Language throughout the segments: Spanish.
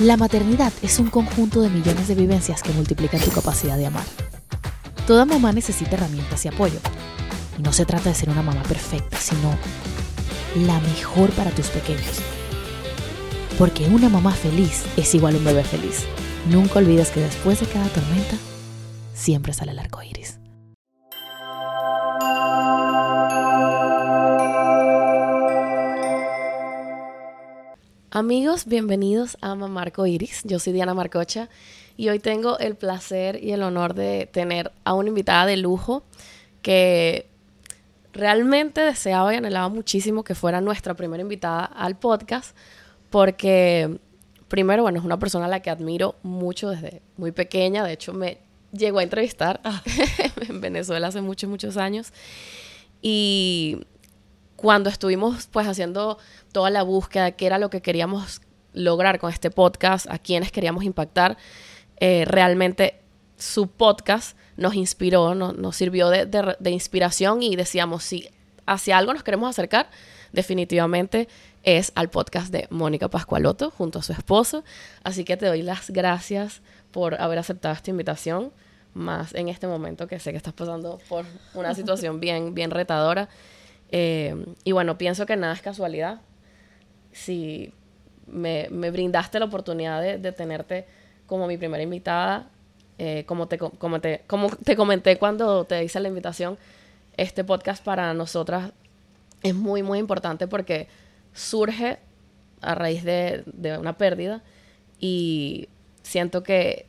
La maternidad es un conjunto de millones de vivencias que multiplican tu capacidad de amar. Toda mamá necesita herramientas y apoyo. Y no se trata de ser una mamá perfecta, sino la mejor para tus pequeños. Porque una mamá feliz es igual a un bebé feliz. Nunca olvides que después de cada tormenta, siempre sale el arco iris. Amigos, bienvenidos a Mamarco Iris. Yo soy Diana Marcocha y hoy tengo el placer y el honor de tener a una invitada de lujo que realmente deseaba y anhelaba muchísimo que fuera nuestra primera invitada al podcast porque primero, bueno, es una persona a la que admiro mucho desde muy pequeña, de hecho me llegó a entrevistar ah. en Venezuela hace muchos, muchos años y cuando estuvimos pues haciendo toda la búsqueda de qué era lo que queríamos lograr con este podcast, a quienes queríamos impactar, eh, realmente su podcast nos inspiró, nos sirvió de, inspiración y decíamos, si hacia algo nos queremos acercar, definitivamente es al podcast de Mónica Pascualoto junto a su esposo. Así que te doy las gracias por haber aceptado esta invitación, más en este momento que sé que estás pasando por una situación bien, bien retadora. Eh, y bueno, pienso que nada es casualidad. Si me, brindaste la oportunidad de, tenerte como mi primera invitada, eh, como, te, como, te, como te comenté cuando te hice la invitación, este podcast para nosotras es muy, muy importante porque surge a raíz de, de una pérdida y siento que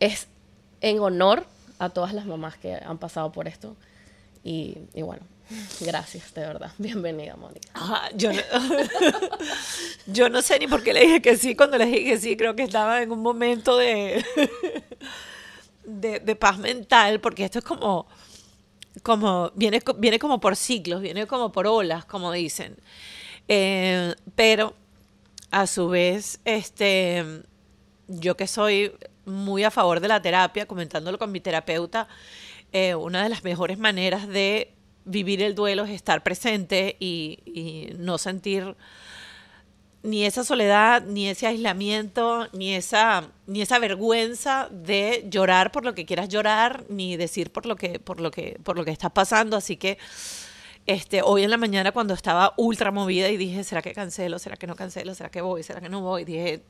es en honor a todas las mamás que han pasado por esto y, bueno, gracias, de verdad. Bienvenida, Mónica. yo, no, yo no sé ni por qué le dije que sí. Cuando le dije que sí, creo que estaba en un momento de, de, paz mental, porque esto es como, como viene, viene como por ciclos, viene como por olas, como dicen. Eh, pero a su vez, este, yo que soy muy a favor de la terapia, comentándolo con mi terapeuta, eh, una de las mejores maneras de vivir el duelo es estar presente y, no sentir ni esa soledad, ni ese aislamiento, ni esa, ni esa vergüenza de llorar por lo que quieras llorar, ni decir por lo que, por lo que, por lo que está pasando. Así que este, hoy en la mañana cuando estaba ultra movida y dije, ¿será que cancelo? ¿Será que no cancelo? ¿Será que voy? ¿Será que no voy? Dije,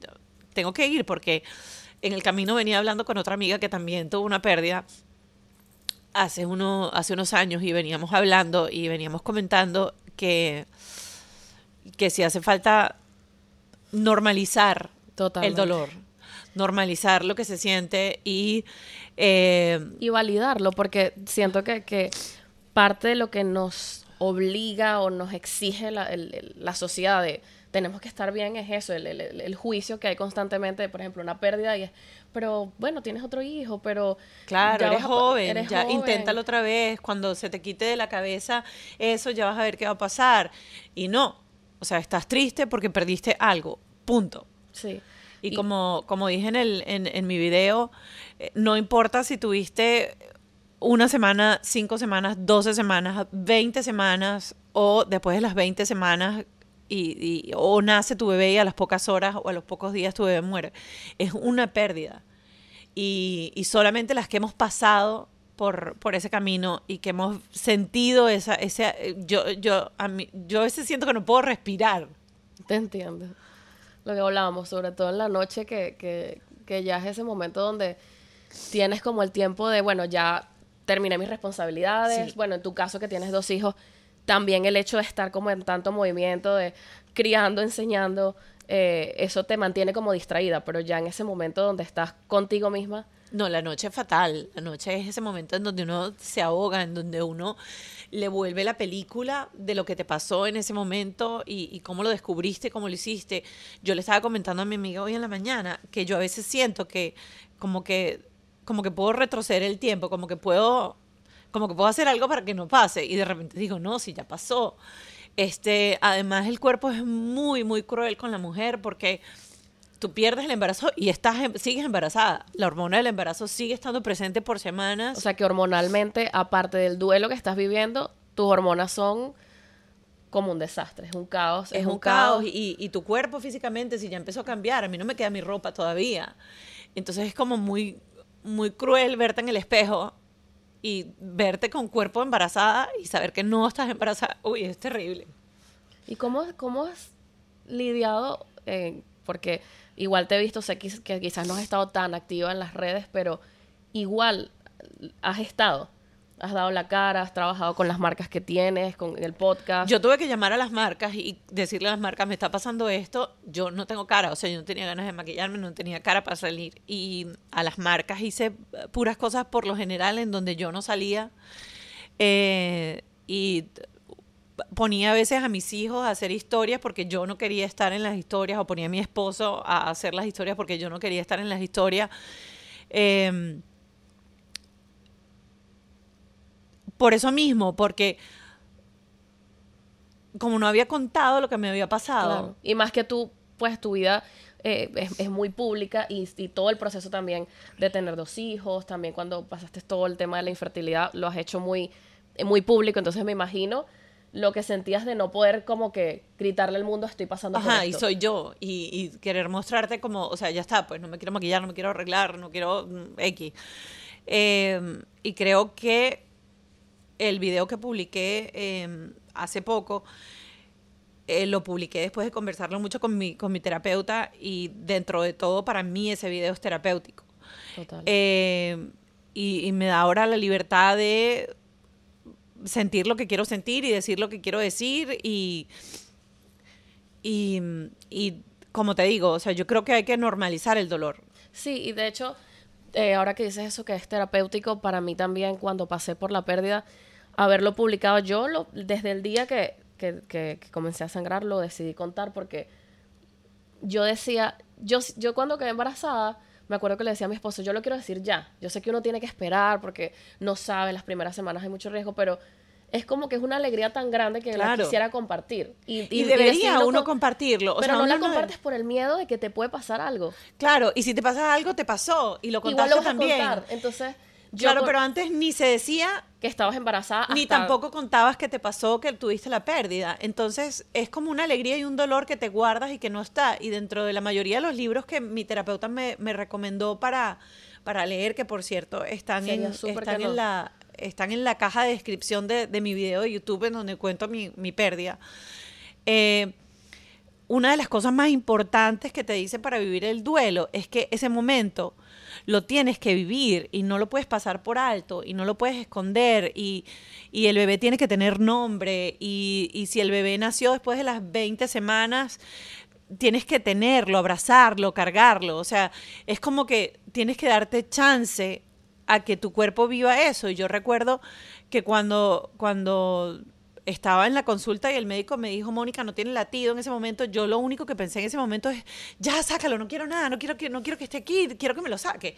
tengo que ir porque en el camino venía hablando con otra amiga que también tuvo una pérdida hace, uno, hace unos años y veníamos hablando y veníamos comentando que, que si hace falta normalizar el dolor, normalizar lo que se siente y... Eh, y validarlo, porque siento que, que, parte de lo que nos obliga o nos exige la, la sociedad de tenemos que estar bien es eso, el, el, el, juicio que hay constantemente, por ejemplo, una pérdida y es, pero bueno, tienes otro hijo, pero... Claro, eres, joven, ya inténtalo otra vez, cuando se te quite de la cabeza eso, ya vas a ver qué va a pasar. Y no, o sea, estás triste porque perdiste algo, punto. Sí. Y, como, como dije en, el, en, en mi video, eh, no importa si tuviste una semana, cinco semanas, doce semanas, veinte semanas o después de las veinte semanas y, o nace tu bebé y a las pocas horas o a los pocos días tu bebé muere. Es una pérdida. Y, solamente las que hemos pasado por, por ese camino y que hemos sentido esa, ese, yo, yo, a mí, yo a veces siento que no puedo respirar. Te entiendo. Lo que hablábamos, sobre todo en la noche, que, que, que ya es ese momento donde tienes como el tiempo de, bueno, ya terminé mis responsabilidades. Bueno, en tu caso que tienes dos hijos, también el hecho de estar como en tanto movimiento, de criando, enseñando, eh, eso te mantiene como distraída, pero ya en ese momento donde estás contigo misma. No, la noche es fatal. La noche es ese momento en donde uno se ahoga, en donde uno le vuelve la película de lo que te pasó en ese momento y, y, cómo lo descubriste, cómo lo hiciste. Yo le estaba comentando a mi amiga hoy en la mañana que yo a veces siento que como que como que puedo retroceder el tiempo, como que puedo como que puedo hacer algo para que no pase. Y de repente digo, no, si ya pasó. Este, además, el cuerpo es muy, muy cruel con la mujer porque tú pierdes el embarazo y estás em, sigues embarazada. La hormona del embarazo sigue estando presente por semanas. O sea que hormonalmente, aparte del duelo que estás viviendo, tus hormonas son como un desastre, es un caos. Es, un, caos, Y, y, tu cuerpo físicamente, si ya empezó a cambiar, a mí no me queda mi ropa todavía. Entonces es como muy, muy cruel verte en el espejo y verte con cuerpo embarazada y saber que no estás embarazada. Uy, es terrible. ¿Y cómo, cómo has lidiado? Eh, porque igual te he visto, sé que quizás no has estado tan activa en las redes, pero igual has estado has dado la cara, has trabajado con las marcas que tienes, con el podcast. Yo tuve que llamar a las marcas y decirle a las marcas, me está pasando esto, yo no tengo cara, o sea, yo no tenía ganas de maquillarme, no tenía cara para salir. Y a las marcas hice puras cosas por lo general en donde yo no salía. Eh, y ponía a veces a mis hijos a hacer historias porque yo no quería estar en las historias, o ponía a mi esposo a hacer las historias porque yo no quería estar en las historias. Eh, por eso mismo, porque como no había contado lo que me había pasado. Y más que tú, pues tu vida eh, es, muy pública y, todo el proceso también de tener dos hijos, también cuando pasaste todo el tema de la infertilidad, lo has hecho muy, muy público, entonces me imagino lo que sentías de no poder como que gritarle al mundo estoy pasando Ajá, por esto. y soy yo y, querer mostrarte como, o sea, ya está, pues no me quiero maquillar, no me quiero arreglar, no quiero mm, X. Eh, y creo que el video que publiqué em, hace poco, eh, lo publiqué después de conversarlo mucho con mi, con mi terapeuta y dentro de todo para mí ese video es terapéutico. Total. Em, y, me da ahora la libertad de sentir lo que quiero sentir y decir lo que quiero decir y, y, y como te digo, o sea, yo creo que hay que normalizar el dolor. Sí, y de hecho, eh, ahora que dices eso que es terapéutico, para mí también cuando pasé por la pérdida, haberlo publicado yo lo, desde el día que, comencé a sangrar lo decidí contar porque yo decía, yo, yo cuando quedé embarazada, me acuerdo que le decía a mi esposo, yo lo quiero decir ya, yo sé que uno tiene que esperar porque no sabe, las primeras semanas hay mucho riesgo, pero es como que es una alegría tan grande que la quisiera compartir. Y, debería uno compartirlo. pero no la compartes por el miedo de que te puede pasar algo. Claro, y si te pasa algo, te pasó. Y lo contaste también. Entonces, claro, pero antes ni se decía que estabas embarazada. Ni tampoco contabas que te pasó, que tuviste la pérdida. Entonces es como una alegría y un dolor que te guardas y que no está. Y dentro de la mayoría de los libros que mi terapeuta me, recomendó para, para leer, que por cierto están, en, están en la están en la caja de descripción de, mi video de YouTube en donde cuento mi, pérdida. Eh, una de las cosas más importantes que te dice para vivir el duelo es que ese momento lo tienes que vivir y no lo puedes pasar por alto y no lo puedes esconder y, el bebé tiene que tener nombre y, y si el bebé nació después de las 20 semanas, tienes que tenerlo, abrazarlo, cargarlo. O sea, es como que tienes que darte chance a que tu cuerpo viva eso. Y yo recuerdo que cuando, cuando estaba en la consulta y el médico me dijo, Mónica, no tiene latido en ese momento, yo lo único que pensé en ese momento es, ya, sácalo, no quiero nada, no quiero que, no quiero que esté aquí, quiero que me lo saque.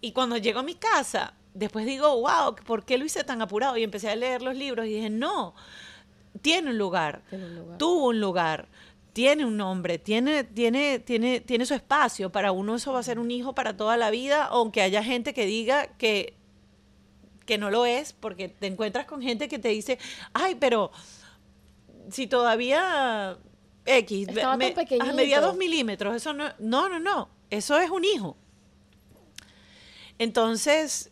Y cuando llego a mi casa, después digo, wow, ¿por qué lo hice tan apurado? Y empecé a leer los libros y dije, no, tiene un lugar, tuvo un lugar tiene un nombre, tiene, tiene, tiene, tiene su espacio. Para uno eso va a ser un hijo para toda la vida, aunque haya gente que diga que que no lo es, porque te encuentras con gente que te dice, ay, pero si todavía X, me, medía dos milímetros, eso no, no, no, no, eso es un hijo. Entonces...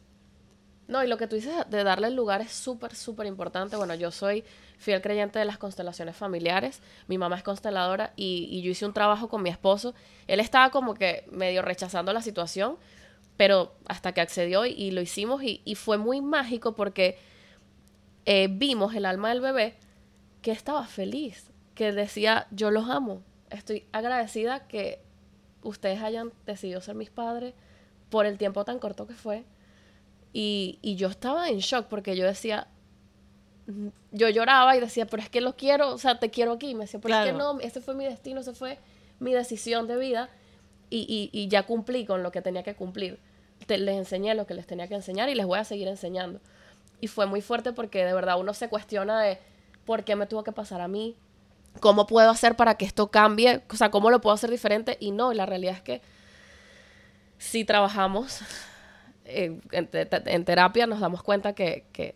No, y lo que tú dices de darle el lugar es súper, súper importante. Bueno, yo soy fiel creyente de las constelaciones familiares. Mi mamá es consteladora y, yo hice un trabajo con mi esposo. Él estaba como que medio rechazando la situación, pero hasta que accedió y, lo hicimos y, fue muy mágico porque eh, vimos el alma del bebé que estaba feliz, que decía, yo los amo, estoy agradecida que ustedes hayan decidido ser mis padres por el tiempo tan corto que fue. Y, y yo estaba en shock porque yo decía, yo lloraba y decía, pero es que lo quiero, o sea, te quiero aquí. Me decía, pero es que no, ese fue mi destino, ese fue mi decisión de vida y, y, ya cumplí con lo que tenía que cumplir. les enseñé lo que les tenía que enseñar y les voy a seguir enseñando. Y fue muy fuerte porque de verdad uno se cuestiona de por qué me tuvo que pasar a mí, cómo puedo hacer para que esto cambie, o sea, cómo lo puedo hacer diferente. Y no, la realidad es que si trabajamos eh, en, terapia nos damos cuenta que, que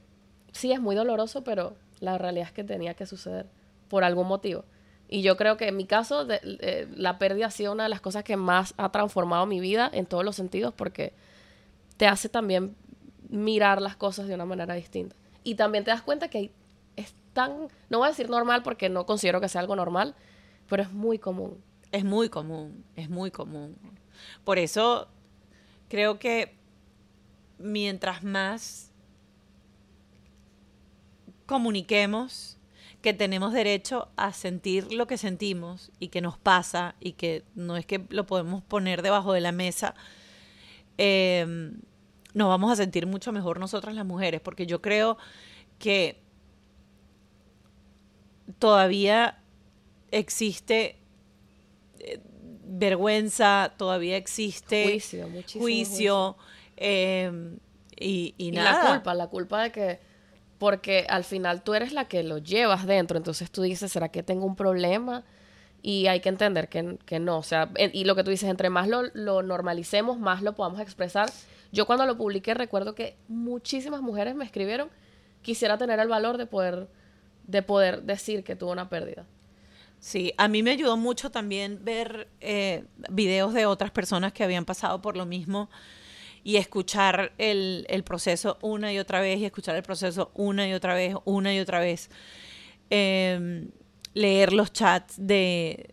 sí es muy doloroso, pero la realidad es que tenía que suceder. por algún motivo. Y yo creo que en mi caso de- eh, la pérdida ha sido una de las cosas que más ha transformado mi vida en todos los sentidos porque te hace también mirar las cosas de una manera distinta. Y también te das cuenta que es tan, no voy a decir normal porque no considero que sea algo normal, pero es muy común. Es muy común, es muy común. Por eso creo que mientras más comuniquemos que tenemos derecho a sentir lo que sentimos y que nos pasa y que no es que lo podemos poner debajo de la mesa, eh, nos vamos a sentir mucho mejor nosotras las mujeres, porque yo creo que todavía existe eh, vergüenza, todavía existe juicio, eh, y, y Y nada. la culpa, la culpa de que, porque al final tú eres la que lo llevas dentro, entonces tú dices, ¿será que tengo un problema? Y hay que entender que, que no, o sea, y lo que tú dices, entre más lo, lo normalicemos, más lo podamos expresar. Yo cuando lo publiqué recuerdo que muchísimas mujeres me escribieron, quisiera tener el valor de poder, de poder decir que tuvo una pérdida. Sí, a mí me ayudó mucho también ver eh, videos de otras personas que habían pasado por lo mismo y escuchar el, el proceso una y otra vez y escuchar el proceso una y otra vez, una y otra vez. Eh, leer los chats de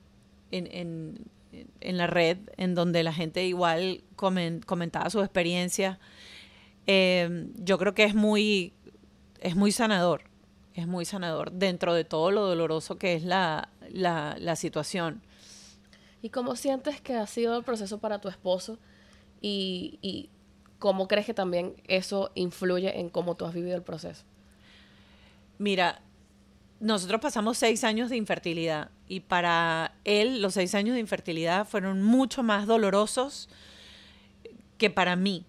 en, en- en la red en donde la gente igual comen- comentaba su experiencia. Eh, yo creo que es muy, es muy sanador, es muy sanador dentro de todo lo doloroso que es la, la, la situación. ¿Y cómo sientes que ha sido el proceso para tu esposo? Y, y cómo crees que también eso influye en cómo tú has vivido el proceso. Mira, nosotros pasamos seis años de infertilidad y para él los seis años de infertilidad fueron mucho más dolorosos que para mí.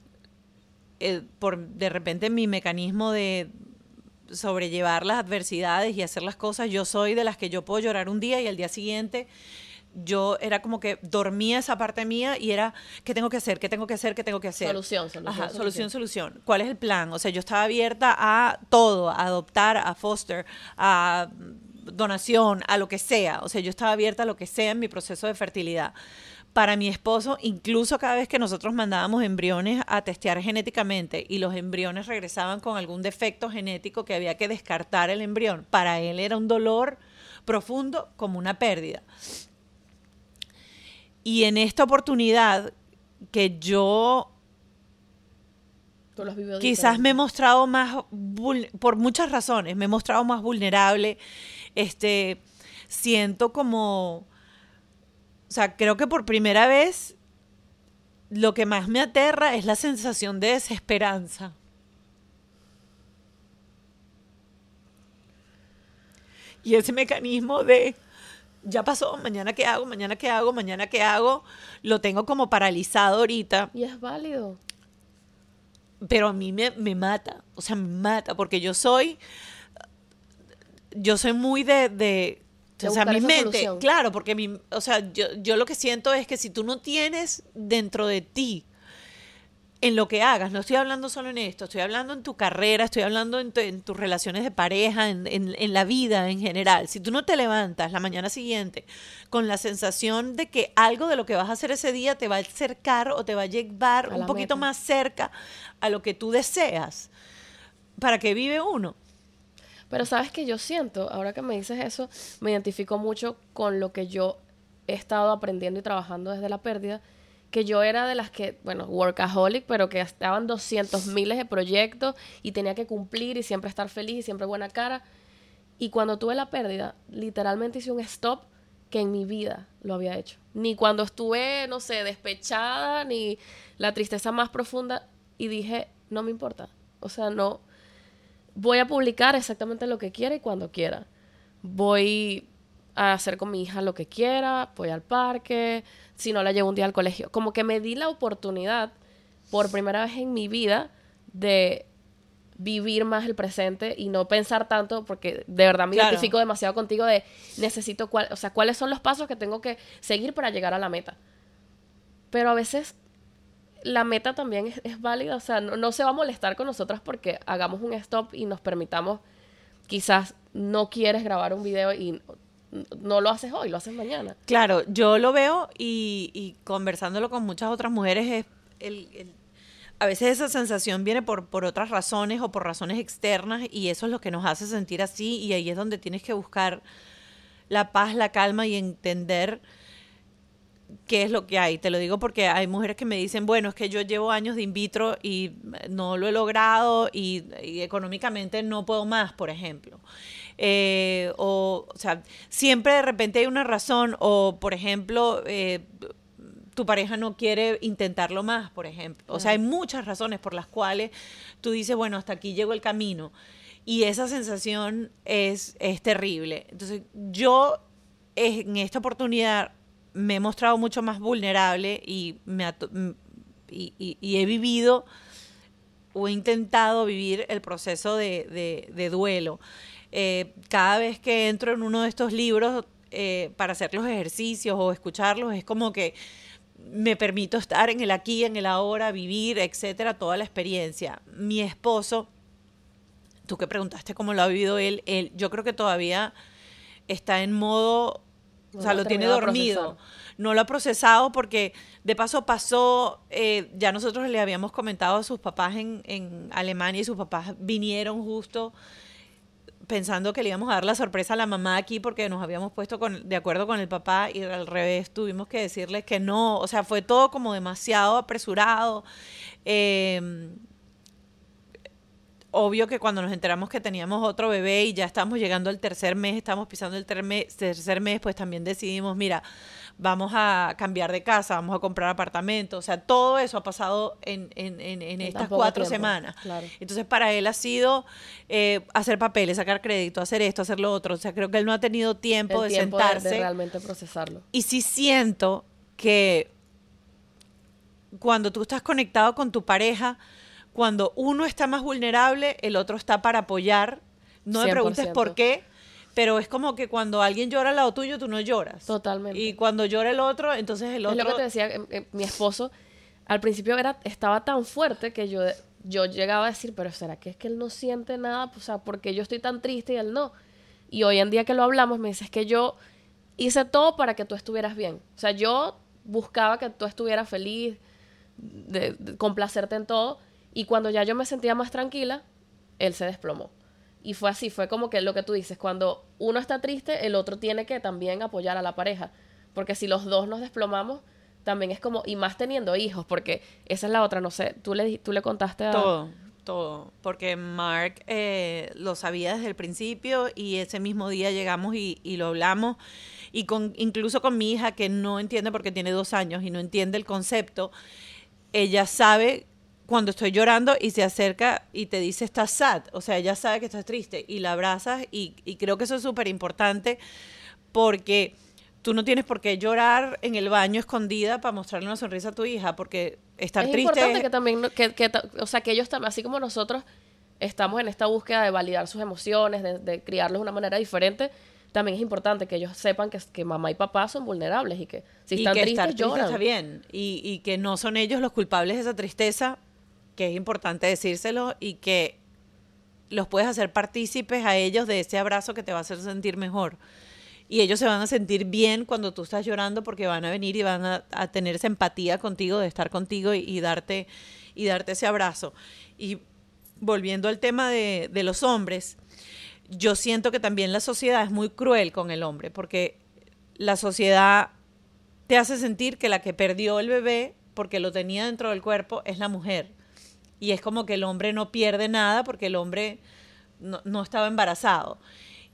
Eh, por de repente mi mecanismo de sobrellevar las adversidades y hacer las cosas, yo soy de las que yo puedo llorar un día y al día siguiente yo era como que dormía esa parte mía y era, ¿qué tengo que hacer? ¿Qué tengo que hacer? ¿Qué tengo que hacer? Solución, solución, Ajá, solución. solución, solución. ¿Cuál es el plan? O sea, yo estaba abierta a todo, a adoptar, a foster, a donación, a lo que sea. O sea, yo estaba abierta a lo que sea en mi proceso de fertilidad. Para mi esposo, incluso cada vez que nosotros mandábamos embriones a testear genéticamente y los embriones regresaban con algún defecto genético que había que descartar el embrión, para él era un dolor profundo como una pérdida. Y en esta oportunidad que yo quizás me he mostrado más, por muchas razones, me he mostrado más vulnerable, este, siento como, o sea, creo que por primera vez lo que más me aterra es la sensación de desesperanza. Y ese mecanismo de, ya pasó, mañana qué hago, mañana qué hago, mañana qué hago, lo tengo como paralizado ahorita Y es válido. pero a mí me, me mata, o sea, me mata, porque yo soy, yo soy muy de, de o sea, mi mente, solución. claro, porque mi, o sea, yo, yo lo que siento es que si tú no tienes dentro de ti, en lo que hagas, no estoy hablando solo en esto, estoy hablando en tu carrera, estoy hablando en, tu- en tus relaciones de pareja, en, en- en la vida en general. Si tú no te levantas la mañana siguiente con la sensación de que algo de lo que vas a hacer ese día te va a acercar o te va a llevar A un poquito meta. más cerca a lo que tú deseas, ¿para qué vive uno? Pero sabes que yo siento, ahora que me dices eso, me identifico mucho con lo que yo he estado aprendiendo y trabajando desde la pérdida, que yo era de las que, bueno, workaholic, pero que estaban 200 miles de proyectos y tenía que cumplir y siempre estar feliz y siempre buena cara. Y cuando tuve la pérdida, literalmente hice un stop que en mi vida lo había hecho. Ni cuando estuve, no sé, despechada, ni la tristeza más profunda. Y dije, no me importa. O sea, no, voy a publicar exactamente lo que quiera y cuando quiera. Voy a hacer con mi hija lo que quiera, voy al parque, si no la llevo un día al colegio. Como que me di la oportunidad, por primera vez en mi vida, de vivir más el presente y no pensar tanto, porque de verdad me Claro. identifico demasiado contigo de necesito cuál, o sea, cuáles son los pasos que tengo que seguir para llegar a la meta. Pero a veces la meta también es, es válida, o sea, no, no se va a molestar con nosotras porque hagamos un stop y nos permitamos quizás no quieres grabar un video y no lo haces hoy, lo haces mañana. Claro, yo lo veo y, conversándolo con muchas otras mujeres, es el, a veces esa sensación viene por, por otras razones o por razones externas y eso es lo que nos hace sentir así y ahí es donde tienes que buscar la paz, la calma y entender qué es lo que hay. Te lo digo porque hay mujeres que me dicen, bueno, es que yo llevo años de in vitro y no lo he logrado y económicamente no puedo más, por ejemplo. Eh, o, o sea, siempre de repente hay una razón o, por ejemplo, eh, tu pareja no quiere intentarlo más, por ejemplo. O sea, hay muchas razones por las cuales tú dices, bueno, hasta aquí llegó el camino. Y esa sensación es, es terrible. Entonces, yo en esta oportunidad me he mostrado mucho más vulnerable y, me ha to- m- y, y- y he vivido o he intentado vivir el proceso de, de- de duelo. Eh, cada vez que entro en uno de estos libros eh, para hacer los ejercicios o escucharlos, es como que me permito estar en el aquí, en el ahora, vivir, etcétera, toda la experiencia. Mi esposo, tú que preguntaste cómo lo ha vivido él, él yo creo que todavía está en modo, o No sea, lo tiene dormido. No lo ha procesado porque de paso pasó, eh, ya nosotros le habíamos comentado a sus papás en, en Alemania y sus papás vinieron justo pensando que le íbamos a dar la sorpresa a la mamá aquí porque nos habíamos puesto con, de acuerdo con el papá y al revés tuvimos que decirles que no, o sea, fue todo como demasiado apresurado. Eh, obvio que cuando nos enteramos que teníamos otro bebé y ya estamos llegando al tercer mes, estamos pisando el tercer mes, pues también decidimos, mira, vamos a cambiar de casa, vamos a comprar apartamento, o sea, todo eso ha pasado en, en, en, en En estas cuatro tiempo, semanas. claro. Entonces, para él ha sido eh, hacer papeles, sacar crédito, hacer esto, hacer lo otro. O sea, creo que él no ha tenido tiempo el de tiempo de- sentarse. de realmente procesarlo. Y sí siento que cuando tú estás conectado con tu pareja, cuando uno está más vulnerable, el otro está para apoyar. No me preguntes 100%. por qué, pero es como que cuando alguien llora al lado tuyo, tú no lloras. Totalmente. Y cuando llora el otro, entonces el Es otro... lo que te decía, eh, eh, mi esposo al principio era, estaba tan fuerte que yo, yo llegaba a decir, pero ¿será que es que él no siente nada? O sea, porque yo estoy tan triste y él no. Y hoy en día que lo hablamos, me dice, es que yo hice todo para que tú estuvieras bien. O sea, yo buscaba que tú estuvieras feliz, de, de complacerte en todo. Y cuando ya yo me sentía más tranquila, él se desplomó. Y fue así, fue como que lo que tú dices, cuando uno está triste, el otro tiene que también apoyar a la pareja. Porque si los dos nos desplomamos, también es como, y más teniendo hijos, porque esa es la otra, no sé, tú le, tú le contaste a... Todo, todo. Porque Mark eh, lo sabía desde el principio y ese mismo día llegamos y, y lo hablamos. Y con, incluso con mi hija, que no entiende porque tiene dos años y no entiende el concepto, ella sabe cuando estoy llorando y se acerca y te dice estás sad. O sea, ella sabe que estás triste y la abrazas y, y creo que eso es súper importante porque tú no tienes por qué llorar en el baño escondida para mostrarle una sonrisa a tu hija porque estar es triste importante es- que también, no- que, que ta- o sea, que ellos también, así como nosotros estamos en esta búsqueda de validar sus emociones, de, de criarlos de una manera diferente, también es importante que ellos sepan que, que mamá y papá son vulnerables y que si y están que tristes estar triste lloran. está bien y, y que no son ellos los culpables de esa tristeza que es importante decírselo y que los puedes hacer partícipes a ellos de ese abrazo que te va a hacer sentir mejor y ellos se van a sentir bien cuando tú estás llorando porque van a venir y van a, tener esa empatía contigo de estar contigo y, darte y darte ese abrazo y volviendo al tema de los hombres yo siento que también la sociedad es muy cruel con el hombre porque la sociedad te hace sentir que la que perdió el bebé porque lo tenía dentro del cuerpo es la mujer. Y es como que el hombre no pierde nada porque el hombre no, no estaba embarazado.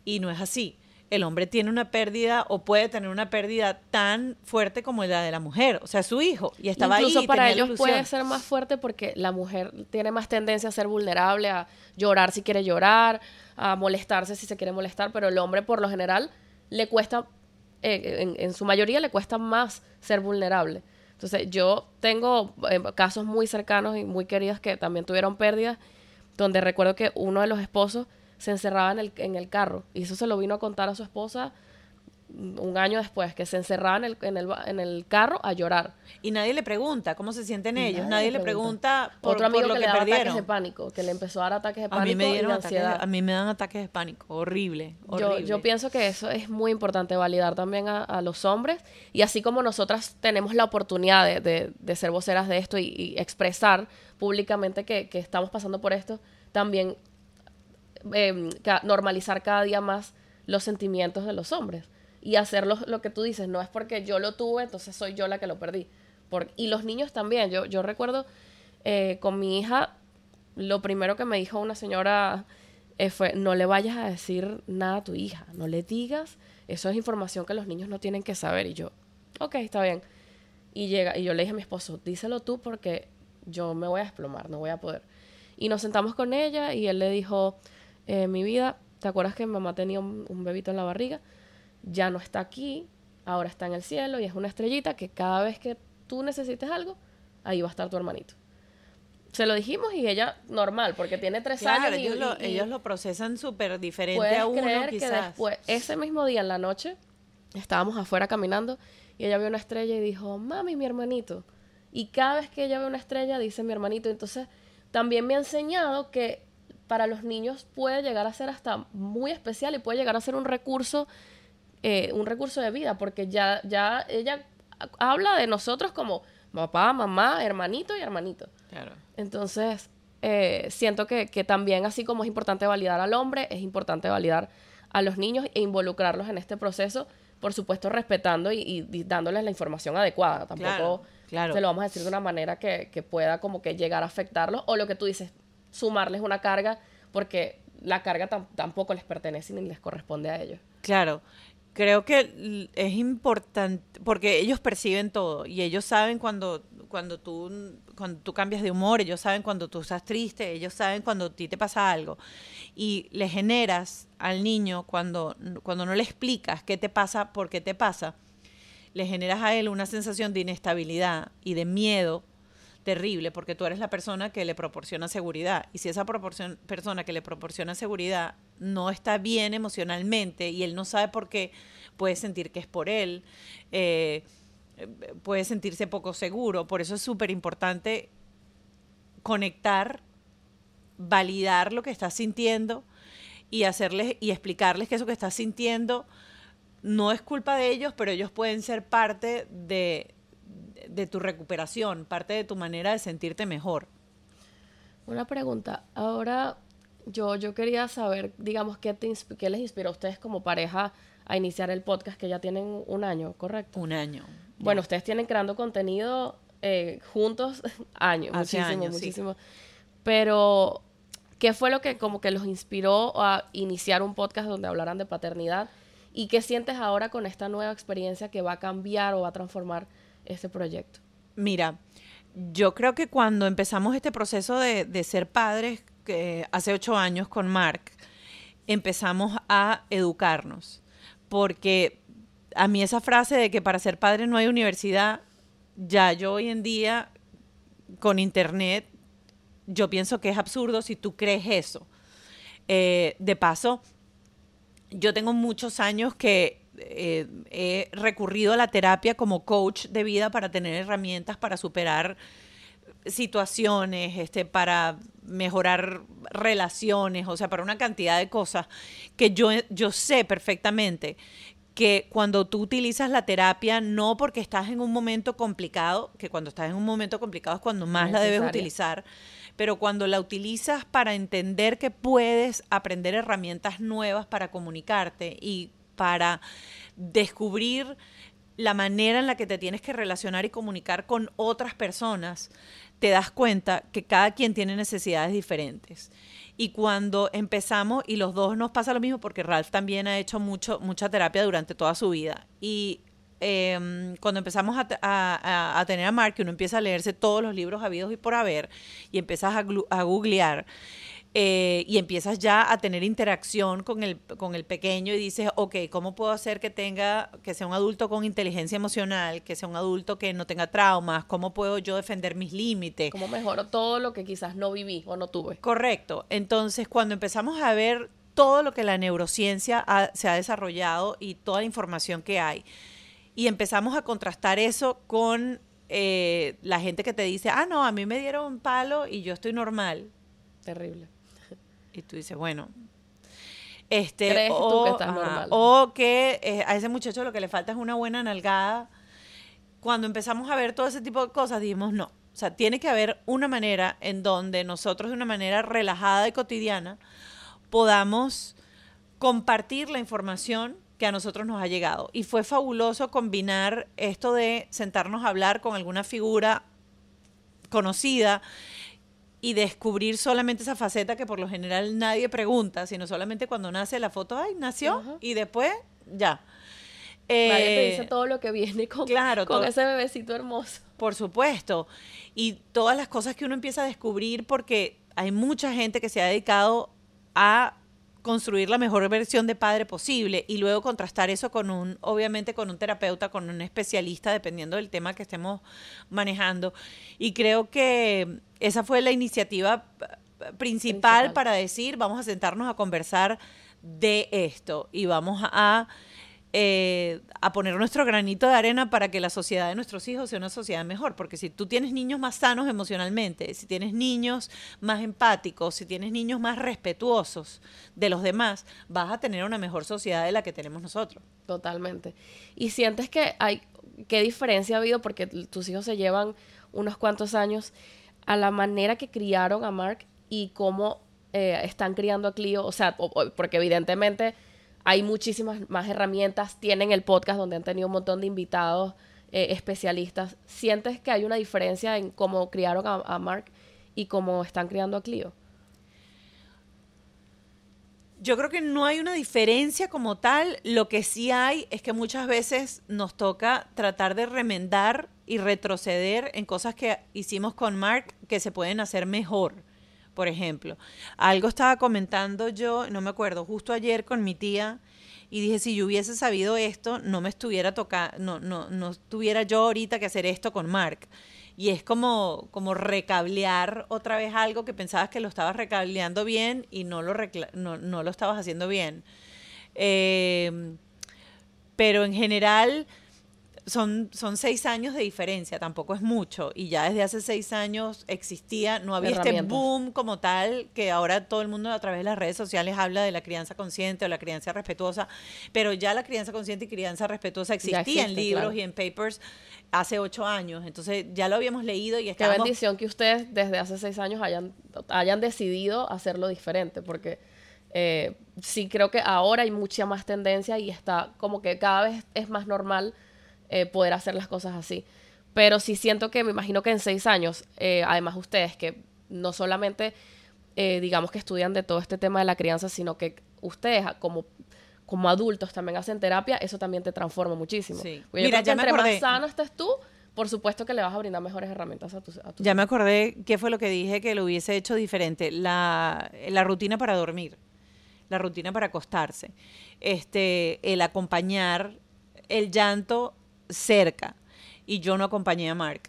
Y no es así. El hombre tiene una pérdida o puede tener una pérdida tan fuerte como la de la mujer, o sea, su hijo. Y estaba Incluso ahí. para ellos puede ser más fuerte porque la mujer tiene más tendencia a ser vulnerable, a llorar si quiere llorar, a molestarse si se quiere molestar, pero el hombre por lo general le cuesta, eh, en, en su mayoría le cuesta más ser vulnerable. Entonces yo tengo eh, casos muy cercanos y muy queridos que también tuvieron pérdidas, donde recuerdo que uno de los esposos se encerraba en el, en el carro y eso se lo vino a contar a su esposa un año después, que se encerraba en el, en el, en el carro a llorar. Y nadie le pregunta cómo se sienten ellos. Nadie Nadie, le pregunta por, Otro amigo por lo que, que, le daba ataques de perdieron. pánico, que le empezó a dar ataques de pánico A mí me dieron de ataques, ansiedad. a mí me dan ataques de pánico, horrible, Yo, horrible. yo pienso que eso es muy importante, validar también a, a los hombres. Y así como nosotras tenemos la oportunidad de, de- de ser voceras de esto y, y expresar públicamente que, que estamos pasando por esto, también eh, ca- normalizar cada día más los sentimientos de los hombres. Y hacerlo lo que tú dices, no es porque yo lo tuve, entonces soy yo la que lo perdí. Y los niños también. Yo, yo recuerdo eh, con mi hija, lo primero que me dijo una señora eh, fue, no le vayas a decir nada a tu hija, no le digas, eso es información que los niños no tienen que saber. Y yo, ok, está bien. Y llega, y yo le dije a mi esposo, díselo tú porque yo me voy a desplomar, no voy a poder. Y nos sentamos con ella y él le dijo, eh, mi vida, ¿te acuerdas que mamá tenía un bebito en la barriga? Ya no está aquí, ahora está en el cielo y es una estrellita que cada vez que tú necesites algo, ahí va a estar tu hermanito. Se lo dijimos y ella normal, porque tiene tres Claro, años y, ellos, lo, y- ellos lo procesan súper diferente a uno, creer que quizás. después, ese mismo día en la noche, estábamos afuera caminando y ella vio una estrella y dijo, mami, mi hermanito. Y cada vez que ella ve una estrella, dice mi hermanito. Entonces, también me ha enseñado que para los niños puede llegar a ser hasta muy especial y puede llegar a ser un recurso, eh, un recurso de vida, porque ya, ya ella habla de nosotros como papá, mamá, hermanito y hermanito. Claro. Entonces, eh, siento que, que también, así como es importante validar al hombre, es importante validar a los niños e involucrarlos en este proceso, por supuesto respetando y, y- y dándoles la información adecuada. Tampoco Claro, claro. se lo vamos a decir de una manera que, que pueda como que llegar a afectarlos o lo que tú dices, sumarles una carga, porque la carga tam- tampoco les pertenece ni les corresponde a ellos. Claro, creo que es importante, porque ellos perciben todo y ellos saben cuando, cuando, tú, cuando tú cambias de humor, ellos saben cuando tú estás triste, ellos saben cuando a ti te pasa algo. Y le generas al niño cuando, cuando no le explicas qué te pasa, por qué te pasa, le generas a él una sensación de inestabilidad y de miedo terrible porque tú eres la persona que le proporciona seguridad y si esa persona que le proporciona seguridad no está bien emocionalmente y él no sabe por qué puede sentir que es por él eh, puede sentirse poco seguro. Por eso es súper importante conectar validar lo que estás sintiendo y hacerles y explicarles que eso que estás sintiendo no es culpa de ellos, pero ellos pueden ser parte de, de tu recuperación, parte de tu manera de sentirte mejor. Una pregunta. Ahora, yo, yo quería saber, digamos, ¿qué, te qué les inspiró a ustedes como pareja a iniciar el podcast que ya tienen un año, ¿correcto? Un año. Bueno, ustedes tienen creando contenido eh, juntos años, Hace muchísimo, años, sí. muchísimo. Pero, ¿qué fue lo que como que los inspiró a iniciar un podcast donde hablaran de paternidad? ¿Y qué sientes ahora con esta nueva experiencia que va a cambiar o va a transformar este proyecto? Mira, yo creo que cuando empezamos este proceso de, de ser padres, que hace ocho años con Mark, empezamos a educarnos. Porque a mí esa frase de que para ser padre no hay universidad, ya yo hoy en día con internet, yo pienso que es absurdo si tú crees eso. Eh, de paso, yo tengo muchos años que eh, he recurrido a la terapia como coach de vida para tener herramientas para superar situaciones, este, para mejorar relaciones, o sea, para una cantidad de cosas que yo, yo sé perfectamente que cuando tú utilizas la terapia, no porque estás en un momento complicado, que cuando estás en un momento complicado es cuando más la debes utilizar, pero cuando la utilizas para entender que puedes aprender herramientas nuevas para comunicarte y para descubrir la manera en la que te tienes que relacionar y comunicar con otras personas, te das cuenta que cada quien tiene necesidades diferentes. Y cuando empezamos, y los dos nos pasa lo mismo, porque Ralph también ha hecho mucho, mucha terapia durante toda su vida. Y eh, cuando empezamos a, te- a- a- a tener a Mark, uno empieza a leerse todos los libros habidos y por haber, y empiezas a, a googlear, eh, y empiezas ya a tener interacción con el, con el pequeño y dices, ok, ¿cómo puedo hacer que tenga, que sea un adulto con inteligencia emocional, que sea un adulto que no tenga traumas? ¿Cómo puedo yo defender mis límites? ¿Cómo mejoró todo lo que quizás no viví o no tuve? Correcto. Entonces, cuando empezamos a ver todo lo que la neurociencia ha- se ha desarrollado y toda la información que hay. Y empezamos a contrastar eso con eh, la gente que te dice, ah, no, a mí me dieron un palo y yo estoy normal. Terrible. Y tú dices, bueno. Este, ¿Crees tú o, que estás ajá, normal? o que eh, a ese muchacho lo que le falta es una buena nalgada. Cuando empezamos a ver todo ese tipo de cosas, dijimos no. O sea, tiene que haber una manera en donde nosotros de una manera relajada y cotidiana podamos compartir la información que a nosotros nos ha llegado. Y fue fabuloso combinar esto de sentarnos a hablar con alguna figura conocida y descubrir solamente esa faceta que por lo general nadie pregunta, sino solamente cuando nace la foto, ay, nació Ajá. y después ya. Nadie te Eh, dice todo lo que viene con, claro, con ese bebecito hermoso. por supuesto. Y todas las cosas que uno empieza a descubrir porque hay mucha gente que se ha dedicado a construir la mejor versión de padre posible y luego contrastar eso con un, obviamente con un terapeuta, con un especialista, dependiendo del tema que estemos manejando. Y creo que esa fue la iniciativa Principal. para decir, vamos a sentarnos a conversar de esto y vamos a eh, a poner nuestro granito de arena para que la sociedad de nuestros hijos sea una sociedad mejor. Porque si tú tienes niños más sanos emocionalmente, si tienes niños más empáticos, si tienes niños más respetuosos de los demás, vas a tener una mejor sociedad de la que tenemos nosotros. Totalmente. Y sientes que hay, ¿qué diferencia ha habido? Porque tus hijos se llevan unos cuantos años a la manera que criaron a Mark y cómo eh, están criando a Clio. O sea, porque evidentemente hay muchísimas más herramientas. Tienen el podcast donde han tenido un montón de invitados eh, especialistas. ¿Sientes que hay una diferencia en cómo criaron a, a Mark y cómo están criando a Clio? Yo creo que no hay una diferencia como tal. Lo que sí hay es que muchas veces nos toca tratar de remendar y retroceder en cosas que hicimos con Mark que se pueden hacer mejor. Por ejemplo, algo estaba comentando yo, no me acuerdo, justo ayer con mi tía y dije, si yo hubiese sabido esto, no me estuviera tocando, no, no, no tuviera yo ahorita que hacer esto con Mark. Y es como, como recablear otra vez algo que pensabas que lo estabas recableando bien y no lo, no, no lo estabas haciendo bien. Eh, pero en general son, son seis años de diferencia, tampoco es mucho. Y ya desde hace seis años existía, no había este boom como tal, que ahora todo el mundo a través de las redes sociales habla de la crianza consciente o la crianza respetuosa, pero ya la crianza consciente y crianza respetuosa existía en libros claro. y en papers hace ocho años. Entonces ya lo habíamos leído y Qué estábamos... bendición que ustedes desde hace seis años hayan, hayan decidido hacerlo diferente, porque eh, sí creo que ahora hay mucha más tendencia y está como que cada vez es más normal eh, poder hacer las cosas así. Pero sí siento que me imagino que en seis años, eh, además ustedes que no solamente eh, digamos que estudian de todo este tema de la crianza, sino que ustedes como como adultos también hacen terapia, eso también te transforma muchísimo. Sí. Yo Mira, creo ya me entre acordé. más sano estés tú, por supuesto que le vas a brindar mejores herramientas a tus, a tus Ya me acordé qué fue lo que dije que lo hubiese hecho diferente. La, la rutina para dormir, la rutina para acostarse, este, el acompañar el llanto cerca. Y yo no acompañé a Mark.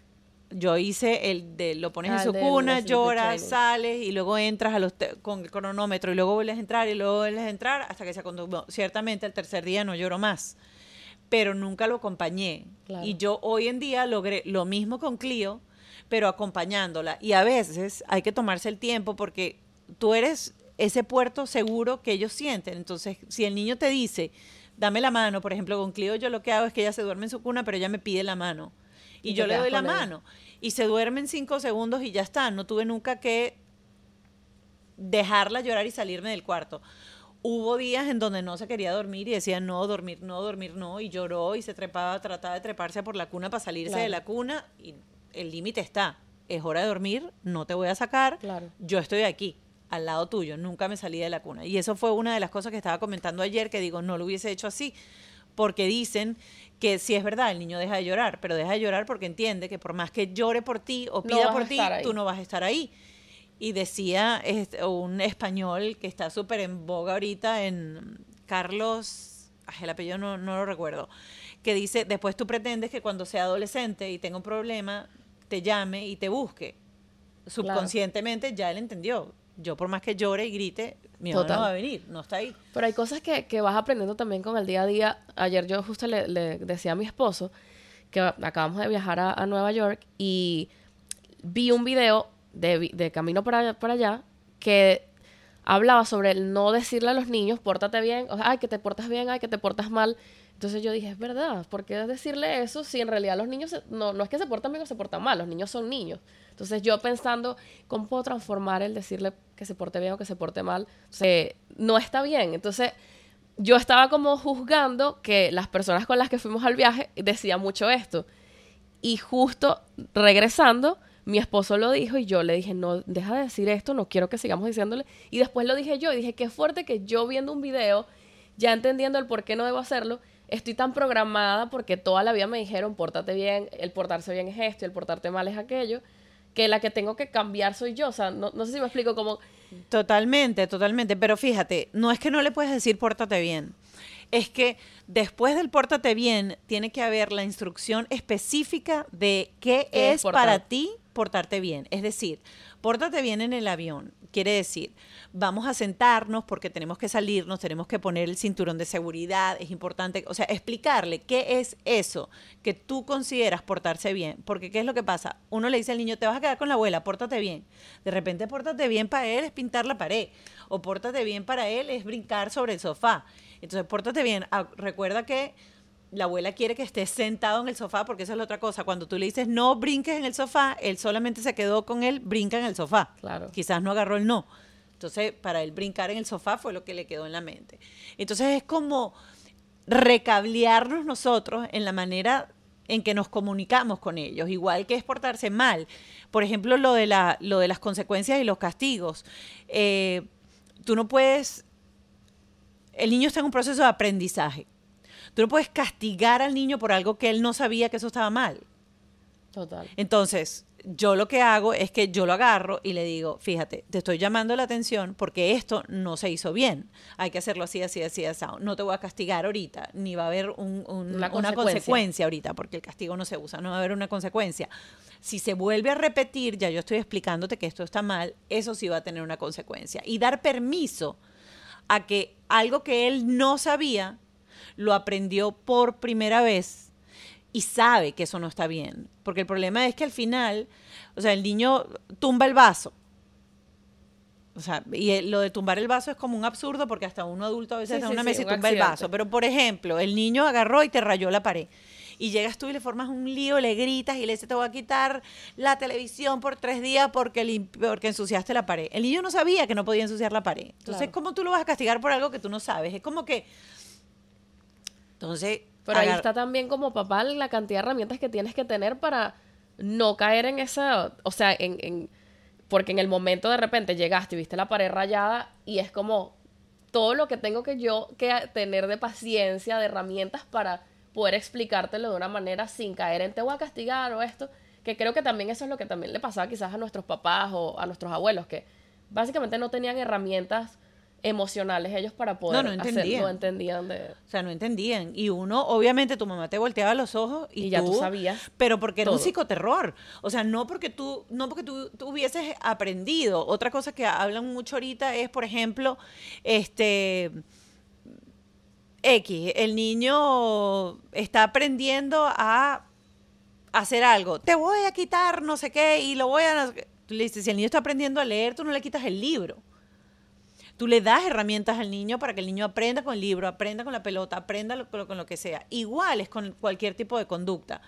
Yo hice el de lo pones Ah, en el su cuna, lloras, sales y luego entras a los con el cronómetro y luego vuelves a entrar y luego vuelves a entrar hasta que se acostumbró. Ciertamente el tercer día no lloro más, pero nunca lo acompañé. Claro. Y yo hoy en día logré lo mismo con Clio, pero acompañándola. Y a veces hay que tomarse el tiempo porque tú eres ese puerto seguro que ellos sienten. Entonces, si el niño te dice, dame la mano, por ejemplo, con Clio yo lo que hago es que ella se duerme en su cuna, pero ella me pide la mano. Y, yo le doy la mano. Y se duerme en cinco segundos y ya está. No tuve nunca que dejarla llorar y salirme del cuarto. Hubo días en donde no se quería dormir y decía no, dormir, no, dormir, no, y lloró y se trepaba, trataba de treparse por la cuna para salirse de la cuna y el límite está. Es hora de dormir, no te voy a sacar, Claro. yo estoy aquí, al lado tuyo, nunca me salí de la cuna. Y eso fue una de las cosas que estaba comentando ayer, que digo, no lo hubiese hecho así, porque dicen que sí es verdad, el niño deja de llorar, pero deja de llorar porque entiende que por más que llore por ti o pida por ti, tú no vas a estar ahí. Y decía este, un español que está súper en boga ahorita, en Carlos, el apellido no, no lo recuerdo, que dice, después tú pretendes que cuando sea adolescente y tenga un problema, te llame y te busque. Subconscientemente ya él entendió. Yo por más que llore y grite, mi mamá Total. no va a venir, no está ahí. Pero hay cosas que, que vas aprendiendo también con el día a día. Ayer yo justo le, le decía a mi esposo que acabamos de viajar a, a Nueva York y vi un video de, de camino para, allá- para allá que hablaba sobre el no decirle a los niños, pórtate bien, o sea, ay, que te portas bien, ay, que te portas mal. Entonces yo dije, es verdad, ¿por qué decirle eso si en realidad los niños, no, no es que se portan bien o se portan mal, los niños son niños. Entonces yo pensando, ¿cómo puedo transformar el decirle que se porte bien o que se porte mal? No está bien. Entonces yo estaba como juzgando que las personas con las que fuimos al viaje decían mucho esto. Y justo regresando, mi esposo lo dijo y yo le dije, no, deja de decir esto, no quiero que sigamos diciéndole. Y después lo dije yo y dije, qué fuerte que yo viendo un video, ya entendiendo el por qué no debo hacerlo, estoy tan programada porque toda la vida me dijeron, pórtate bien, el portarse bien es esto el portarte mal es aquello, que la que tengo que cambiar soy yo. O sea, no, no sé si me explico como... Totalmente, totalmente. Pero fíjate, no es que no le puedes decir pórtate bien. Es que después del pórtate bien, tiene que haber la instrucción específica de qué ¿Qué es para ti portarte bien. Es decir, pórtate bien en el avión. Quiere decir, vamos a sentarnos porque tenemos que salirnos, tenemos que poner el cinturón de seguridad, es importante, o sea, explicarle qué es eso que tú consideras portarse bien. Porque ¿qué es lo que pasa? Uno le dice al niño, te vas a quedar con la abuela, pórtate bien. De repente, pórtate bien para él es pintar la pared. O pórtate bien para él es brincar sobre el sofá. Entonces, pórtate bien. Ah, recuerda que la abuela quiere que estés sentado en el sofá porque esa es la otra cosa. Cuando tú le dices no brinques en el sofá, él solamente se quedó con él, brinca en el sofá. Claro. Quizás no agarró el no. Entonces, para él brincar en el sofá fue lo que le quedó en la mente. Entonces, es como recablearnos nosotros en la manera en que nos comunicamos con ellos, igual que es portarse mal. Por ejemplo, lo de, la, lo de las consecuencias y los castigos. Eh, tú no puedes el niño está en un proceso de aprendizaje. Tú no puedes castigar al niño por algo que él no sabía que eso estaba mal. Total. Entonces, yo lo que hago es que yo lo agarro y le digo, fíjate, te estoy llamando la atención porque esto no se hizo bien. Hay que hacerlo así, así, así, así. No te voy a castigar ahorita, ni va a haber un- un- Una una, consecuencia. consecuencia ahorita, porque el castigo no se usa, no va a haber una consecuencia. Si se vuelve a repetir, ya yo estoy explicándote que esto está mal, eso sí va a tener una consecuencia. Y dar permiso a que algo que él no sabía, lo aprendió por primera vez y sabe que eso no está bien. Porque el problema es que al final, o sea, el niño tumba el vaso. O sea, y lo de tumbar el vaso es como un absurdo porque hasta uno adulto a veces Sí, una sí, mesa y un tumba el vaso. Pero, por ejemplo, el niño agarró y te rayó la pared. Y llegas tú y le formas un lío, le gritas y le dices, te voy a quitar la televisión por tres días porque, porque ensuciaste la pared. El niño no sabía que no podía ensuciar la pared. Entonces, Claro. ¿cómo tú lo vas a castigar por algo que tú no sabes? Es como que... Entonces... Pero ahí está también como papá la cantidad de herramientas que tienes que tener para no caer en esa, o sea, en, en- porque en el momento de repente llegaste y viste la pared rayada y es como todo lo que tengo que yo que tener de paciencia, de herramientas para poder explicártelo de una manera sin caer en te voy a castigar o esto, que creo que también eso es lo que también le pasaba quizás a nuestros papás o a nuestros abuelos, que básicamente no tenían herramientas emocionales ellos para poder no hacer- entendían. no entendían de O sea, no entendían. Y uno, obviamente, tu mamá te volteaba los ojos y, Y ya tú sabías Pero porque era un todo. psicoterror. O sea, no porque tú, no porque tú, tú hubieses aprendido. Otra cosa que hablan mucho ahorita es, por ejemplo, este. X, el niño está aprendiendo a hacer algo. Te voy a quitar no sé qué y lo voy a. Tú le dices, si el niño está aprendiendo a leer, tú no le quitas el libro. Tú le das herramientas al niño para que el niño aprenda con el libro, aprenda con la pelota, aprenda con lo que sea. Igual es con cualquier tipo de conducta.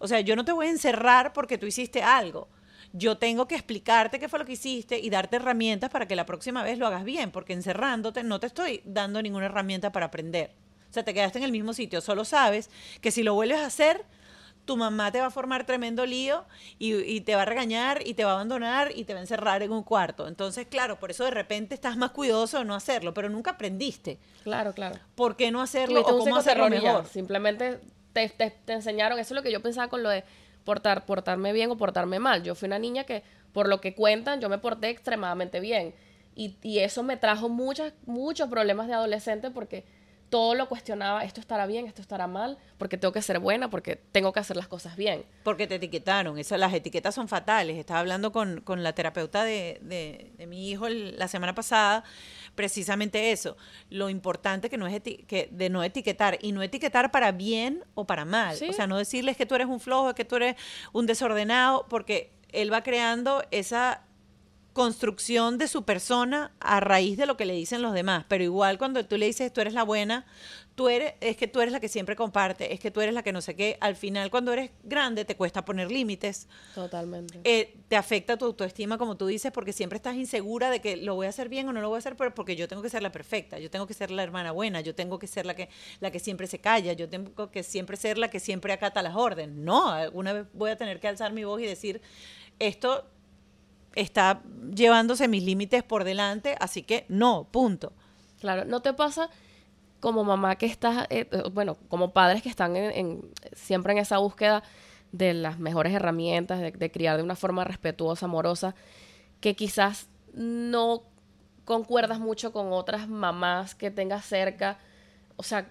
O sea, yo no te voy a encerrar porque tú hiciste algo. Yo tengo que explicarte qué fue lo que hiciste y darte herramientas para que la próxima vez lo hagas bien, porque encerrándote no te estoy dando ninguna herramienta para aprender. O sea, te quedaste en el mismo sitio. Solo sabes que si lo vuelves a hacer, tu mamá te va a formar tremendo lío y, y te va a regañar y te va a abandonar y te va a encerrar en un cuarto. Entonces, claro, por eso de repente estás más cuidadoso de no hacerlo, pero nunca aprendiste. Claro, claro. ¿Por qué no hacerlo o cómo hacerlo mejor? Simplemente te, te- te enseñaron, eso es lo que yo pensaba con lo de portar, portarme bien o portarme mal. Yo fui una niña que, por lo que cuentan, yo me porté extremadamente bien. Y, y eso me trajo muchas, muchos problemas de adolescente porque todo lo cuestionaba, esto estará bien, esto estará mal, porque tengo que ser buena, porque tengo que hacer las cosas bien. Porque te etiquetaron, eso, las etiquetas son fatales. Estaba hablando con, con la terapeuta de, de, de mi hijo la semana pasada, precisamente eso, lo importante que no es que de no etiquetar, y no etiquetar para bien o para mal. Sí. O sea, no decirles que tú eres un flojo, que tú eres un desordenado, porque él va creando esa construcción de su persona a raíz de lo que le dicen los demás. Pero igual cuando tú le dices tú eres la buena, tú eres, es que tú eres la que siempre comparte, es que tú eres la que no sé qué. Al final, cuando eres grande, te cuesta poner límites. Totalmente. Eh, te afecta tu autoestima, como tú dices, porque siempre estás insegura de que lo voy a hacer bien o no lo voy a hacer, pero porque yo tengo que ser la perfecta, yo tengo que ser la hermana buena, yo tengo que ser la que, la que siempre se calla, yo tengo que siempre ser la que siempre acata las órdenes. No, alguna vez voy a tener que alzar mi voz y decir, esto está llevándose mis límites por delante, así que no, punto. Claro, ¿no te pasa como mamá que estás, eh, eh, bueno, como padres que están en, siempre en esa búsqueda de las mejores herramientas, de, de criar de una forma respetuosa, amorosa, que quizás no concuerdas mucho con otras mamás que tengas cerca? O sea,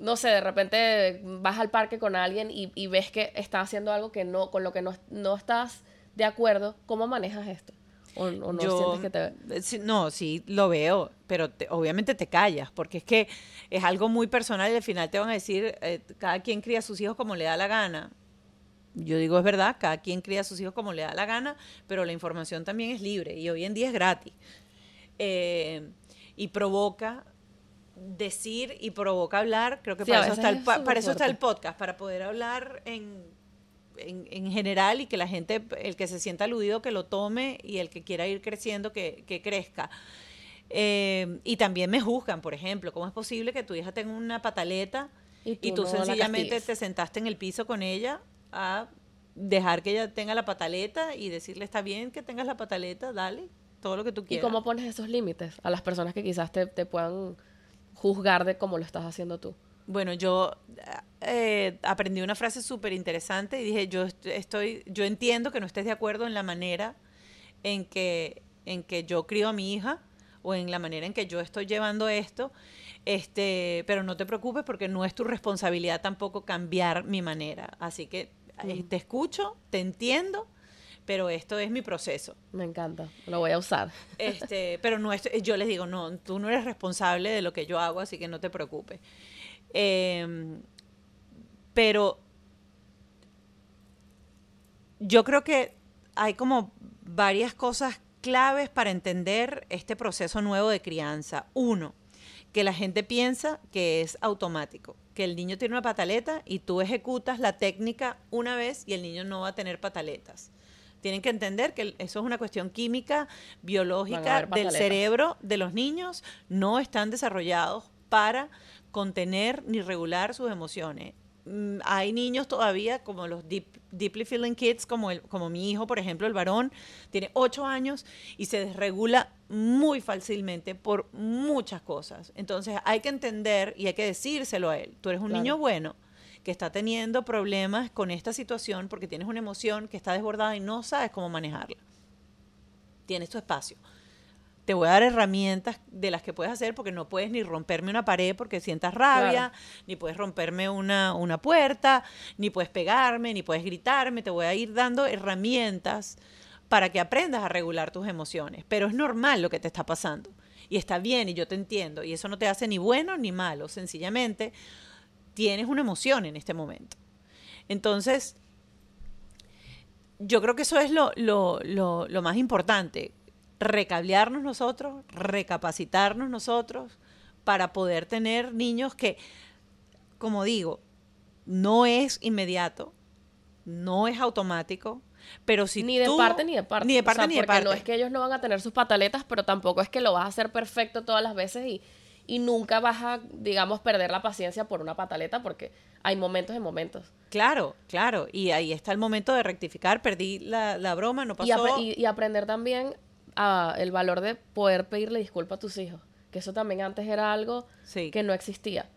no sé, de repente vas al parque con alguien y, y ves que está haciendo algo que no, con lo que no, no estás de acuerdo, ¿cómo manejas esto? ¿O, o no sientes que te... eh, sí, no, sí, lo veo, pero te- obviamente te callas, porque es que es algo muy personal y al final te van a decir, eh, cada quien cría a sus hijos como le da la gana. Yo digo, es verdad, cada quien cría a sus hijos como le da la gana, pero la información también es libre y hoy en día es gratis. Eh, y provoca decir y provoca hablar, creo que Sí, a para, eso veces está, el, para eso está el podcast, para poder hablar en, en, en general y que la gente, el que se sienta aludido, que lo tome y el que quiera ir creciendo, que, que crezca. Eh, y también me juzgan, por ejemplo, ¿cómo es posible que tu hija tenga una pataleta Y y tú no sencillamente te sentaste en el piso con ella a dejar que ella tenga la pataleta y decirle, está bien que tengas la pataleta, dale, todo lo que tú ¿Y quieras. cómo pones esos límites a las personas que quizás te, te puedan juzgar de cómo lo estás haciendo tú? Bueno, yo eh, aprendí una frase súper interesante y dije, yo est- estoy, yo entiendo que no estés de acuerdo en la manera en que, en que yo crío a mi hija o en la manera en que yo estoy llevando esto, este, pero no te preocupes porque no es tu responsabilidad tampoco cambiar mi manera. Así que eh, te escucho, te entiendo, pero esto es mi proceso. Me encanta, lo voy a usar. Este, pero no es- yo les digo, no, tú no eres responsable de lo que yo hago, así que no te preocupes. Eh, pero yo creo que hay como varias cosas claves para entender este proceso nuevo de crianza. Uno, que la gente piensa que es automático, que el niño tiene una pataleta y tú ejecutas la técnica una vez y el niño no va a tener pataletas. Tienen que entender que eso es una cuestión química, biológica del cerebro de los niños. No están desarrollados para contener ni regular sus emociones. Mm, Hay niños todavía como los deep, deeply feeling kids, como, el, como mi hijo, por ejemplo, el varón, tiene ocho años y se desregula muy fácilmente por muchas cosas. Entonces hay que entender y hay que decírselo a él. Tú eres un Claro. niño bueno que está teniendo problemas con esta situación porque tienes una emoción que está desbordada y no sabes cómo manejarla. Tienes tu espacio. Te voy a dar herramientas de las que puedes hacer porque no puedes ni romperme una pared porque sientas rabia, Claro. ni puedes romperme una, una puerta, ni puedes pegarme, ni puedes gritarme. Te voy a ir dando herramientas para que aprendas a regular tus emociones. Pero es normal lo que te está pasando. Y está bien y yo te entiendo. Y eso no te hace ni bueno ni malo. Sencillamente tienes una emoción en este momento. Entonces, yo creo que eso es lo, lo, lo, lo más importante. Recablearnos nosotros, recapacitarnos nosotros para poder tener niños que, como digo, no es inmediato, no es automático, pero si ni de tú- parte ni de parte. Ni de O parte sea, ni de porque parte. no es que ellos no van a tener sus pataletas, pero tampoco es que lo vas a hacer perfecto todas las veces y, y nunca vas a, digamos, perder la paciencia por una pataleta porque hay momentos y momentos. Claro, claro. Y ahí está el momento de rectificar. Perdí la, la broma, no pasó. Y, apre- y- y aprender también a el valor de poder pedirle disculpas a tus hijos. Que eso también antes era algo Sí. que no existía.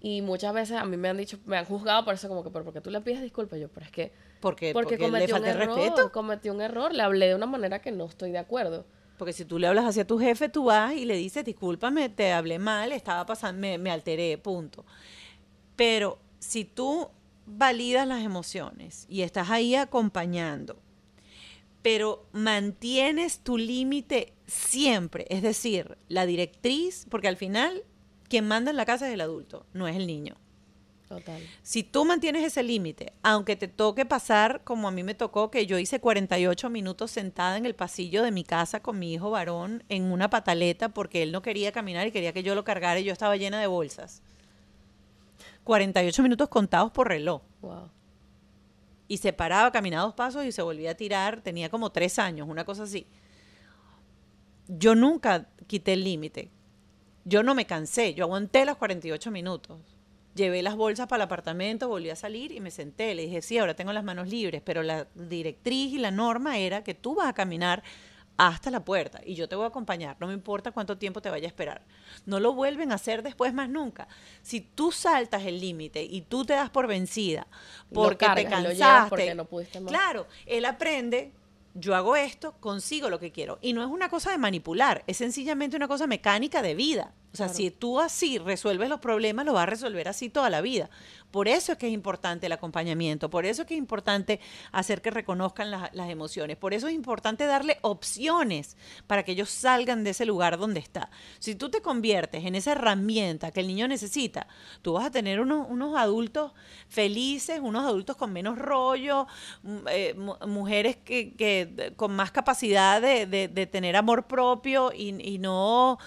Y muchas veces a mí me han dicho, me han juzgado por eso, como que, ¿pero por qué tú le pides disculpas? Yo, pero es que. Porque, porque porque le cometí un error, respeto. cometí un error, le hablé de una manera que no estoy de acuerdo. Porque si tú le hablas hacia tu jefe, tú vas y le dices, discúlpame, te hablé mal, estaba pasando, me, me alteré, punto. Pero si tú validas las emociones y estás ahí acompañando, pero mantienes tu límite siempre, es decir, la directriz, porque al final quien manda en la casa es el adulto, no es el niño. Total. Si tú mantienes ese límite, aunque te toque pasar como a mí me tocó, que yo hice 48 minutos sentada en el pasillo de mi casa con mi hijo varón en una pataleta porque él no quería caminar y quería que yo lo cargara y yo estaba llena de bolsas. 48 minutos contados por reloj. Wow. Y se paraba, caminaba dos pasos y se volvía a tirar. Tenía como tres años, una cosa así. Yo nunca quité el límite. Yo no me cansé. Yo aguanté los 48 minutos. Llevé las bolsas para el apartamento, volví a salir y me senté. Le dije, sí, ahora tengo las manos libres, pero la directriz y la norma era que tú vas a caminar hasta la puerta y yo te voy a acompañar, no me importa cuánto tiempo te vaya a esperar. No lo vuelven a hacer después más nunca. Si tú saltas el límite y tú te das por vencida porque te cargas cansaste, porque no pudiste más. claro, él aprende, yo hago esto, consigo lo que quiero. Y no es una cosa de manipular, es sencillamente una cosa mecánica de vida. O sea, Claro. si tú así resuelves los problemas, lo vas a resolver así toda la vida. Por eso es que es importante el acompañamiento, por eso es que es importante hacer que reconozcan la- las emociones, por eso es importante darle opciones para que ellos salgan de ese lugar donde está. Si tú te conviertes en esa herramienta que el niño necesita, tú vas a tener unos, unos adultos felices, unos adultos con menos rollo, m- eh, mu- mujeres que, que, eh, con más capacidad de, de- de tener amor propio y, y no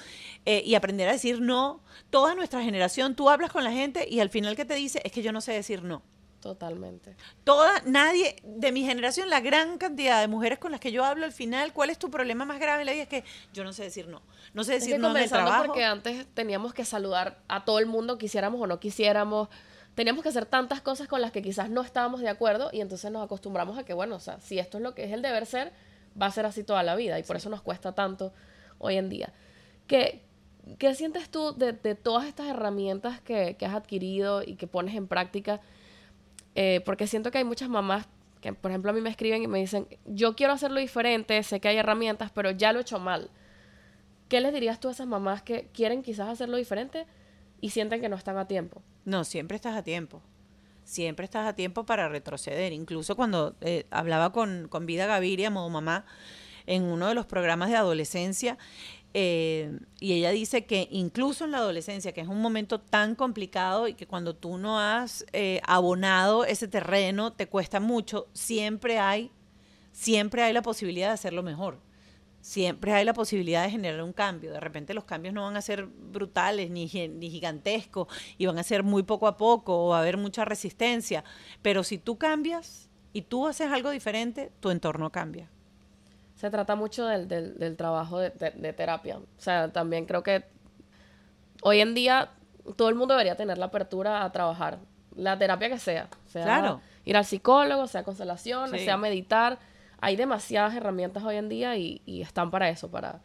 eh, y aprender a decir no. Toda nuestra generación, tú hablas con la gente y al final que te dice es que yo no sé decir no. Totalmente. Toda, nadie de mi generación, la gran cantidad de mujeres con las que yo hablo al final, ¿cuál es tu problema más grave en la vida? Es que yo no sé decir no. No sé Es decir que no en el trabajo. porque antes teníamos que saludar a todo el mundo, quisiéramos o no quisiéramos. Teníamos que hacer tantas cosas con las que quizás no estábamos de acuerdo y entonces nos acostumbramos a que, bueno, o sea, si esto es lo que es el deber ser, va a ser así toda la vida y por eso nos cuesta tanto hoy en día. ¿Qué, qué sientes tú de, todas estas herramientas que, que has adquirido y que pones en práctica? Eh, porque siento que hay muchas mamás que, por ejemplo, a mí me escriben y me dicen, yo quiero hacerlo diferente, sé que hay herramientas, pero ya lo he hecho mal. ¿Qué les dirías tú a esas mamás que quieren quizás hacerlo diferente y sienten que no están a tiempo? No, siempre estás a tiempo. Siempre estás a tiempo para retroceder. Incluso cuando eh, hablaba con, con Vida Gaviria, modo mamá, en uno de los programas de adolescencia, eh, y ella dice que incluso en la adolescencia, que es un momento tan complicado y que cuando tú no has eh, abonado ese terreno, te cuesta mucho, siempre hay, siempre hay la posibilidad de hacerlo mejor siempre hay la posibilidad de generar un cambio. De repente los cambios no van a ser brutales ni, ni gigantescos y van a ser muy poco a poco o va a haber mucha resistencia. Pero si tú cambias y tú haces algo diferente, tu entorno cambia. Se trata mucho del, del, del trabajo de, de- de terapia. O sea, también creo que hoy en día todo el mundo debería tener la apertura a trabajar. La terapia que sea. sea Claro. Ir al psicólogo, sea constelaciones, Sí. sea meditar. Hay demasiadas herramientas hoy en día y, y están para eso, para,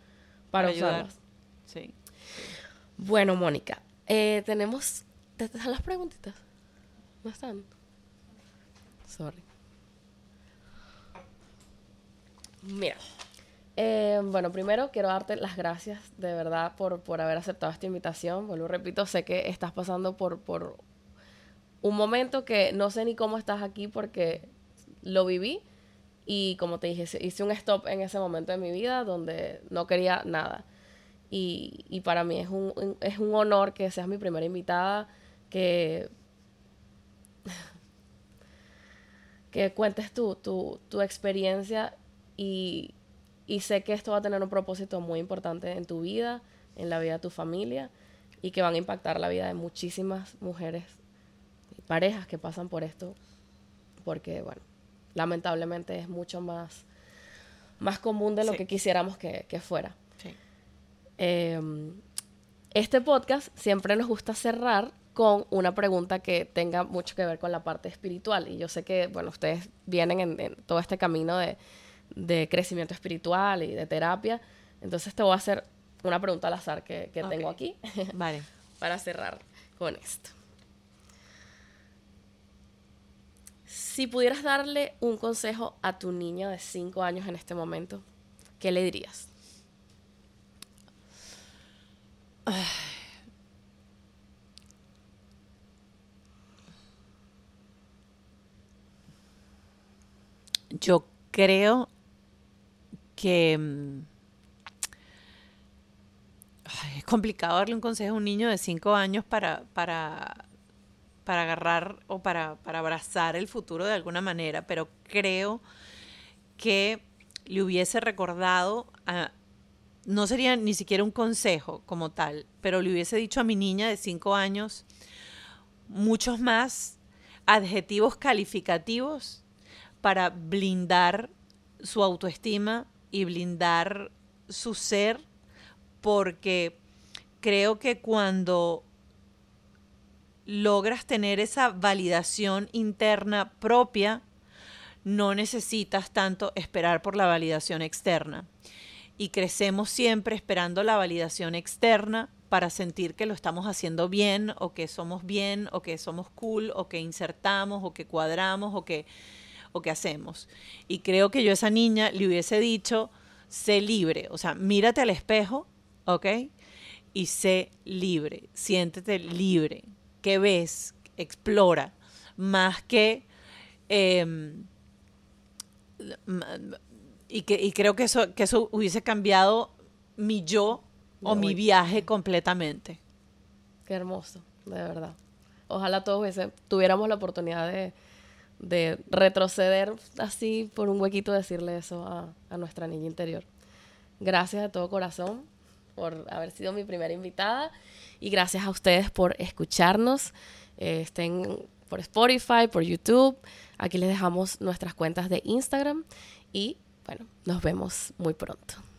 para, usarlas. Sí. Bueno, Mónica, eh, tenemos... ¿Te te están las preguntitas? ¿No están? Sorry. Mira, eh, bueno, primero quiero darte las gracias de verdad por, por haber aceptado esta invitación. Vuelvo, repito, sé que estás pasando por, por un momento que no sé ni cómo estás aquí porque lo viví y como te dije, hice un stop en ese momento de mi vida donde no quería nada. Y, y para mí es un, es un honor que seas mi primera invitada, que, que cuentes tu, tu, tu experiencia y, y sé que esto va a tener un propósito muy importante en tu vida, en la vida de tu familia y que van a impactar la vida de muchísimas mujeres y parejas que pasan por esto porque, bueno, lamentablemente es mucho más, más común de lo Sí. que quisiéramos que, que fuera. Sí. Eh, este podcast siempre nos gusta cerrar con una pregunta que tenga mucho que ver con la parte espiritual. Y yo sé que, bueno, ustedes vienen en, en todo este camino de, de crecimiento espiritual y de terapia. Entonces te voy a hacer una pregunta al azar que, que tengo aquí Vale. para cerrar con esto. Si pudieras darle un consejo a tu niño de 5 años en este momento, ¿qué le dirías? Yo creo que mm, es complicado darle un consejo a un niño de 5 años para, para, para agarrar o para, para abrazar el futuro de alguna manera, pero creo que le hubiese recordado no sería ni siquiera un consejo como tal, pero le hubiese dicho a mi niña de 5 años muchos más adjetivos calificativos para blindar su autoestima y blindar su ser, porque creo que cuando logras tener esa validación interna propia, no necesitas tanto esperar por la validación externa. Y crecemos siempre esperando la validación externa para sentir que lo estamos haciendo bien o que somos bien o que somos cool o que insertamos o que cuadramos o que, o que hacemos. Y creo que yo a esa niña le hubiese dicho, sé libre, o sea, mírate al espejo, ¿ok? Y sé libre, siéntete libre. ¿Qué ves? Explora. Más que... Em, y, que, y creo que eso, que eso hubiese cambiado mi yo o mi viaje completamente. Qué hermoso, de verdad. Ojalá todos tuviéramos la oportunidad de, de, retroceder así por un huequito, decirle eso a, a, nuestra niña interior. Gracias de todo corazón por haber sido mi primera invitada y gracias a ustedes por escucharnos. Eh, estén por Spotify, por YouTube. Aquí les dejamos nuestras cuentas de Instagram y bueno, nos vemos muy pronto.